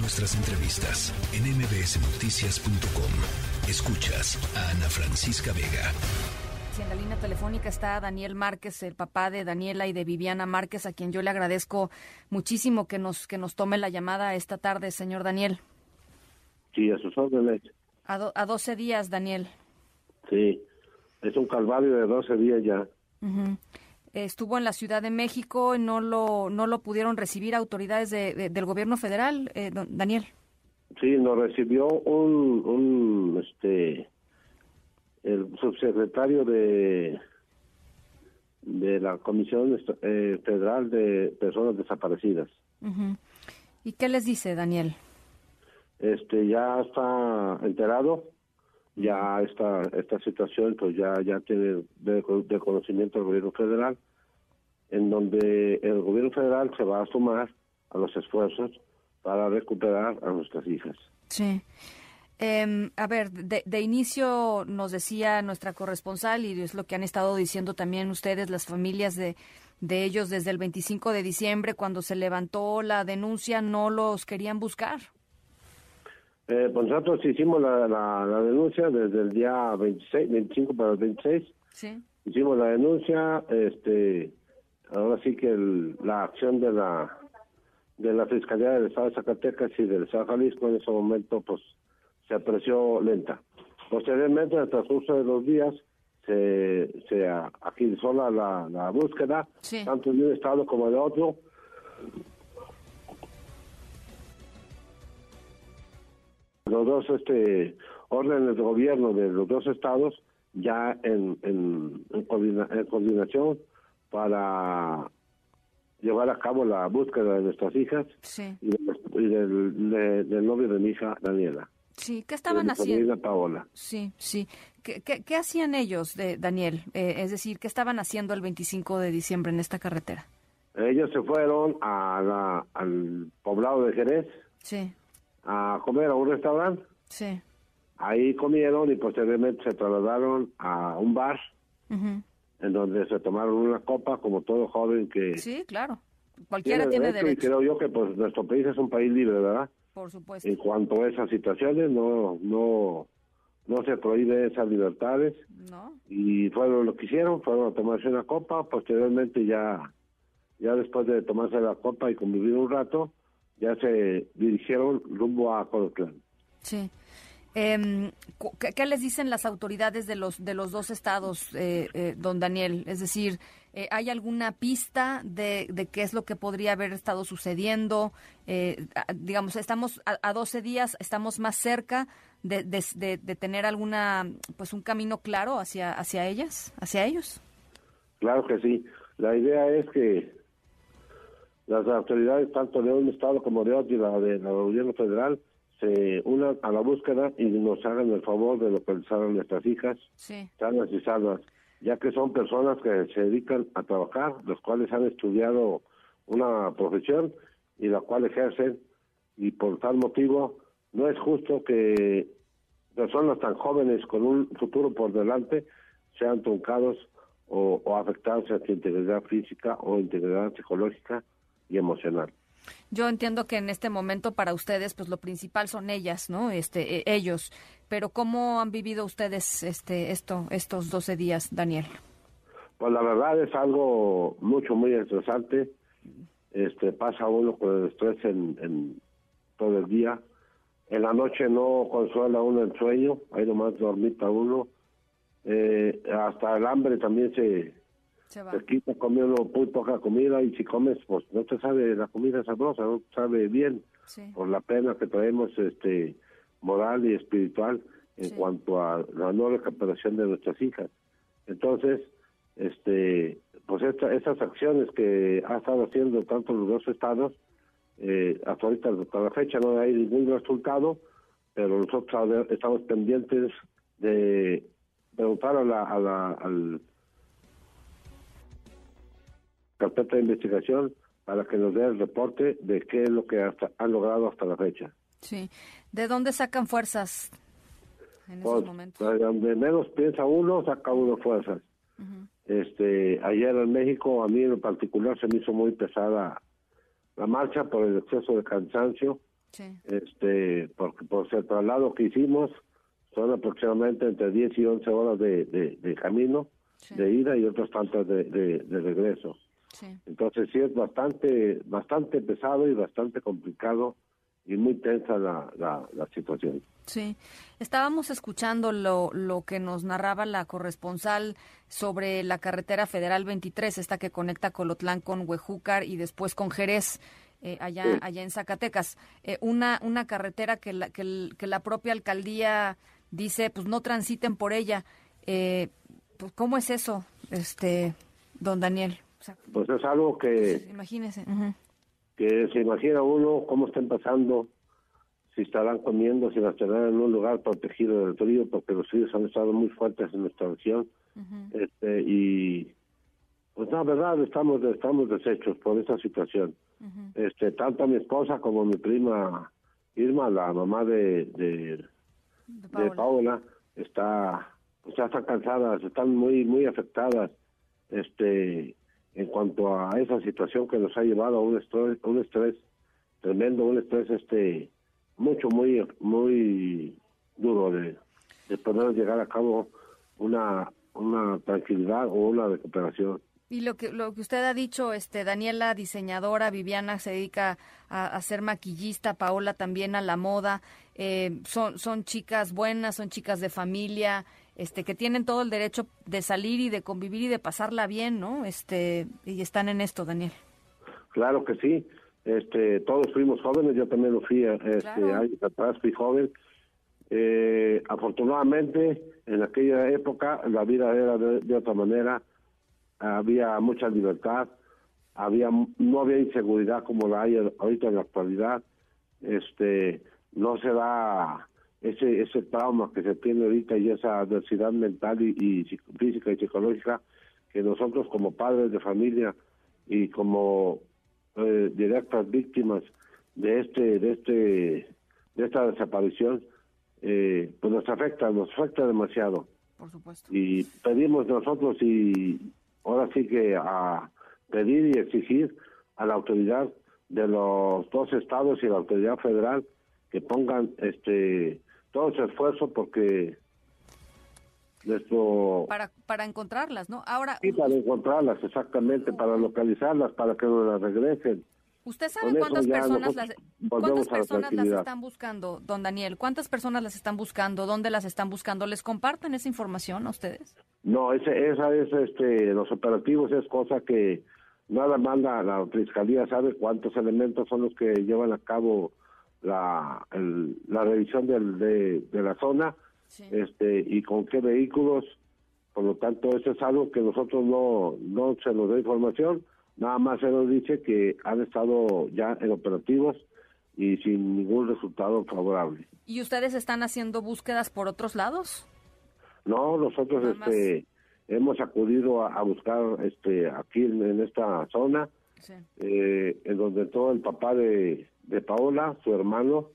Nuestras entrevistas en mbsnoticias.com. Escuchas a Ana Francisca Vega. en la línea telefónica está Daniel Márquez, el papá de Daniela y de Viviana Márquez, a quien yo le agradezco muchísimo que nos, que nos tome la llamada esta tarde, señor Daniel. Sí, a sus órdenes. A, a 12 días, Daniel. Sí, es un calvario de 12 días ya. Estuvo en la Ciudad de México, y no lo, no lo pudieron recibir autoridades de, del gobierno federal, eh, Daniel. Sí, nos recibió un, un este, el subsecretario de de la Comisión eh, Federal de Personas Desaparecidas. ¿Y qué les dice, Daniel? Este ya está enterado, ya esta esta situación pues ya ya tiene de, conocimiento el gobierno federal, en donde el gobierno federal se va a sumar a los esfuerzos para recuperar a nuestras hijas. Sí. Em, a ver, de, de, inicio nos decía nuestra corresponsal, y es lo que han estado diciendo también ustedes, las familias de, de ellos desde el 25 de diciembre, cuando se levantó la denuncia, no los querían buscar. Eh, pues nosotros hicimos la, la, denuncia desde el día 26, 25 para el 26. Sí. Hicimos la denuncia, este, ahora sí que la acción de la de la Fiscalía del Estado de Zacatecas y del Estado de Jalisco en ese momento pues se apreció lenta. Posteriormente, en el transcurso de los días, se, se agilizó la, la, búsqueda, tanto de un estado como de otro. Los dos este, órdenes de gobierno de los dos estados ya en, en, en coordinación para llevar a cabo la búsqueda de nuestras hijas y, del, novio de mi hija Daniela. Sí, ¿qué estaban haciendo? Paola. Sí, sí. ¿Qué, qué, hacían ellos, de Daniel? Eh, es decir, ¿qué estaban haciendo el 25 de diciembre en esta carretera? Ellos se fueron a la, al poblado de Jerez sí. A comer a un restaurante. Sí. Ahí comieron y posteriormente se trasladaron a un bar en donde se tomaron una copa como todo joven que... Sí, claro. Cualquiera tiene, derecho, Y creo yo que pues nuestro país es un país libre, ¿verdad? Por supuesto. En cuanto a esas situaciones, no no no se prohíbe esas libertades. No. Y fueron lo que hicieron, fueron a tomarse una copa, posteriormente ya ya después de tomarse la copa y convivir un rato, ya se dirigieron rumbo a Colotlán. Sí. Eh, ¿qué, les dicen las autoridades de los de los dos estados, eh, eh, don Daniel? Es decir, eh, ¿hay alguna pista de, de, qué es lo que podría haber estado sucediendo? digamos, estamos a, a, 12 días, estamos más cerca de, de, de, tener alguna, pues un camino claro hacia hacia ellas, hacia ellos. Claro que sí. La idea es que las autoridades, tanto de un estado como de otro, y la del gobierno federal, se unan a la búsqueda y nos hagan el favor de localizar a nuestras hijas sí. sanas y salvas, ya que son personas que se dedican a trabajar, los cuales han estudiado una profesión y la cual ejercen y por tal motivo no es justo que personas tan jóvenes con un futuro por delante sean truncados o, o afectados en su integridad física o integridad psicológica y emocional. Yo entiendo que en este momento para ustedes, pues lo principal son ellas, ¿no? Este, e, ellos. Pero ¿cómo han vivido ustedes este, esto, estos 12 días, Daniel? Pues la verdad es algo mucho, muy estresante. Este, pasa uno con el estrés en, todo el día. En la noche no consuela uno el sueño, ahí nomás dormita uno. Eh, hasta el hambre también se, se va. quita comiendo muy poca comida y si comes, pues no te sabe la comida sabrosa, no te sabe bien por la pena que traemos este moral y espiritual en cuanto a la no recuperación de nuestras hijas. Entonces, este pues esta, estas acciones que ha estado haciendo tanto los dos estados, eh, hasta ahorita, hasta la fecha no hay ningún resultado, pero nosotros estamos pendientes de preguntar a la, a la, al carpeta de investigación para que nos dé el reporte de qué es lo que hasta, han logrado hasta la fecha. Sí. ¿De dónde sacan fuerzas en esos pues, momentos? De donde menos piensa uno, saca uno fuerzas. Este, ayer en México, a mí en particular se me hizo muy pesada la marcha por el exceso de cansancio, Este, porque por el traslado que hicimos son aproximadamente entre 10 y 11 horas de, de, camino, de ida y otras tantas de, de regreso. Entonces sí es bastante, bastante pesado y bastante complicado y muy tensa la, la, situación. Sí, estábamos escuchando lo, lo que nos narraba la corresponsal sobre la carretera federal 23, esta que conecta Colotlán con Huejúcar y después con Jerez. Eh, allá, allá en Zacatecas, eh, una, una carretera que la, que, que, la propia alcaldía dice, pues no transiten por ella. Eh, pues, ¿Cómo es eso, este, don Daniel? Pues es algo que... Imagínese que se imagina uno cómo están pasando, si estarán comiendo, si estarán en un lugar protegido del frío, porque los fríos han estado muy fuertes en nuestra región. este Y pues la verdad, estamos estamos deshechos por esta situación. este Tanto mi esposa como mi prima Irma, la mamá de, de, Paola. está pues ya están cansadas, están muy muy afectadas. este en cuanto a esa situación que nos ha llevado a un estrés, un estrés tremendo, un estrés este mucho, muy, muy duro de, poder llegar a cabo una, una tranquilidad o una recuperación. Y lo que lo que usted ha dicho, este Daniela diseñadora, Viviana se dedica a, ser maquillista, Paola también a la moda, eh, son son chicas buenas, son chicas de familia, este, que tienen todo el derecho de salir y de convivir y de pasarla bien, ¿no? Este, y están en esto, Daniel. Claro que sí. Este, todos fuimos jóvenes, yo también lo fui, este, años atrás fui joven. Eh, afortunadamente, en aquella época la vida era de, otra manera, había mucha libertad, había no había inseguridad como la hay ahorita en la actualidad. Este, no se da ese ese trauma que se tiene ahorita y esa adversidad mental y, física y psicológica que nosotros como padres de familia y como eh, directas víctimas de este de este de esta desaparición eh, pues nos afecta nos afecta demasiado. Por supuesto. Y pedimos nosotros y ahora sí que a pedir y exigir a la autoridad de los dos estados y la autoridad federal que pongan este todo ese esfuerzo porque nuestro para para encontrarlas no ahora sí para encontrarlas exactamente para localizarlas para que nos las regresen. Usted sabe cuántas personas las cuántas personas las están buscando don Daniel cuántas personas las están buscando dónde las están buscando les comparten esa información a ustedes no ese, esa es este los operativos es cosa que nada más la, la fiscalía sabe cuántos elementos son los que llevan a cabo la, la revisión del, de, la zona este y con qué vehículos. Por lo tanto, eso es algo que nosotros no, no se nos da información, nada más se nos dice que han estado ya en operativos y sin ningún resultado favorable. ¿Y ustedes están haciendo búsquedas por otros lados? No, nosotros este hemos acudido a, buscar este aquí en, esta zona, eh, en donde todo el papá de, de Paola, su hermano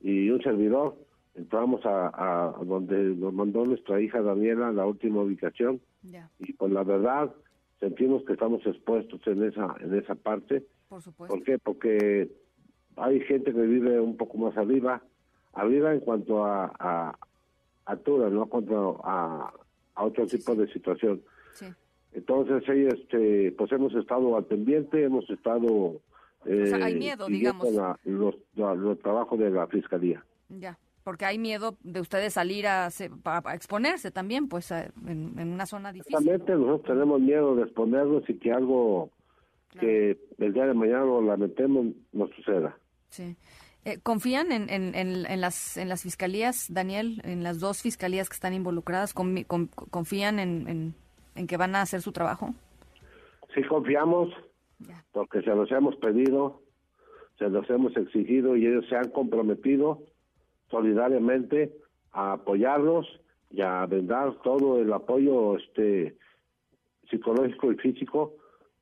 y un servidor. Entramos a, donde nos mandó nuestra hija Daniela, la última ubicación. Y pues la verdad, sentimos que estamos expuestos en esa en esa parte. Por supuesto. ¿Por qué? Porque hay gente que vive un poco más arriba, arriba en cuanto a, a altura, no cuanto a, a otro tipo de situación. Entonces, este, pues hemos estado al pendiente, hemos estado hay eh, miedo, digamos. los, los, trabajos de la fiscalía. Ya, porque hay miedo de ustedes salir a, exponerse también, pues, en, una zona difícil. Exactamente, nosotros tenemos miedo de exponernos y que algo que el día de mañana lo lamentemos nos suceda. Sí. Eh, ¿Confían en, en, en, las, en las fiscalías, Daniel, en las dos fiscalías que están involucradas? ¿Confían en, en que van a hacer su trabajo? Sí, confiamos porque se los hemos pedido, se los hemos exigido y ellos se han comprometido solidariamente a apoyarlos y a brindar todo el apoyo este psicológico y físico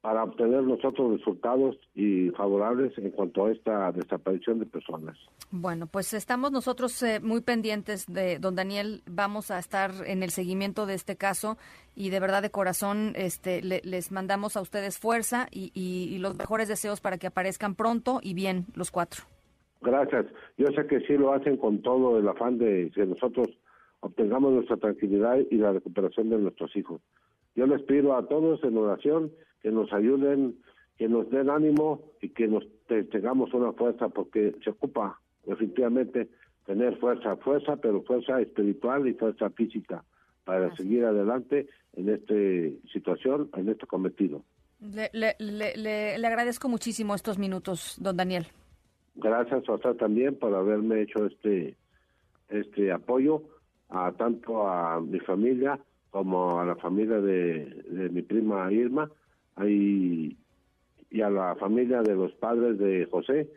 para obtener nosotros resultados y favorables en cuanto a esta desaparición de personas. Bueno, pues estamos nosotros eh, muy pendientes de don Daniel. Vamos a estar en el seguimiento de este caso y de verdad de corazón este, les mandamos a ustedes fuerza y, y los mejores deseos para que aparezcan pronto y bien los cuatro. Gracias. Yo sé que sí lo hacen con todo el afán de que nosotros obtengamos nuestra tranquilidad y la recuperación de nuestros hijos. Yo les pido a todos en oración que nos ayuden, que nos den ánimo y que nos tengamos una fuerza, porque se ocupa definitivamente tener fuerza, fuerza, pero fuerza espiritual y fuerza física para seguir adelante en esta situación, en este cometido. Le, le, le, le, agradezco muchísimo estos minutos, don Daniel. Gracias a usted también por haberme hecho este este apoyo a tanto a mi familia como a la familia de, de mi prima Irma y, y a la familia de los padres de José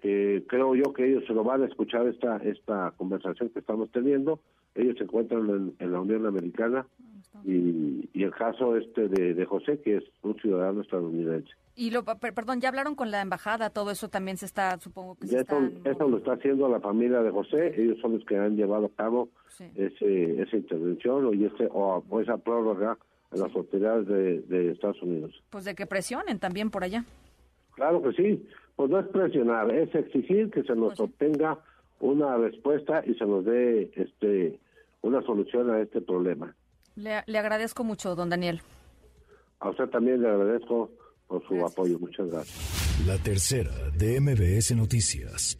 que creo yo que ellos se lo van a escuchar esta esta conversación que estamos teniendo. Ellos se encuentran en, la Unión Americana y, y, el caso este de, de, José que es un ciudadano estadounidense. Y lo perdón ya hablaron con la embajada todo eso también se está supongo que se eso, eso lo está haciendo la familia de José. Ellos son los que han llevado a cabo ese, esa intervención o ese o, esa prórroga en las autoridades de, de Estados Unidos pues de que presionen también por allá claro que sí pues no es presionar, es exigir que se nos pues obtenga una respuesta y se nos dé este una solución a este problema. Le, le agradezco mucho, don Daniel. A usted también le agradezco por su apoyo. Muchas gracias. La tercera de MBS Noticias.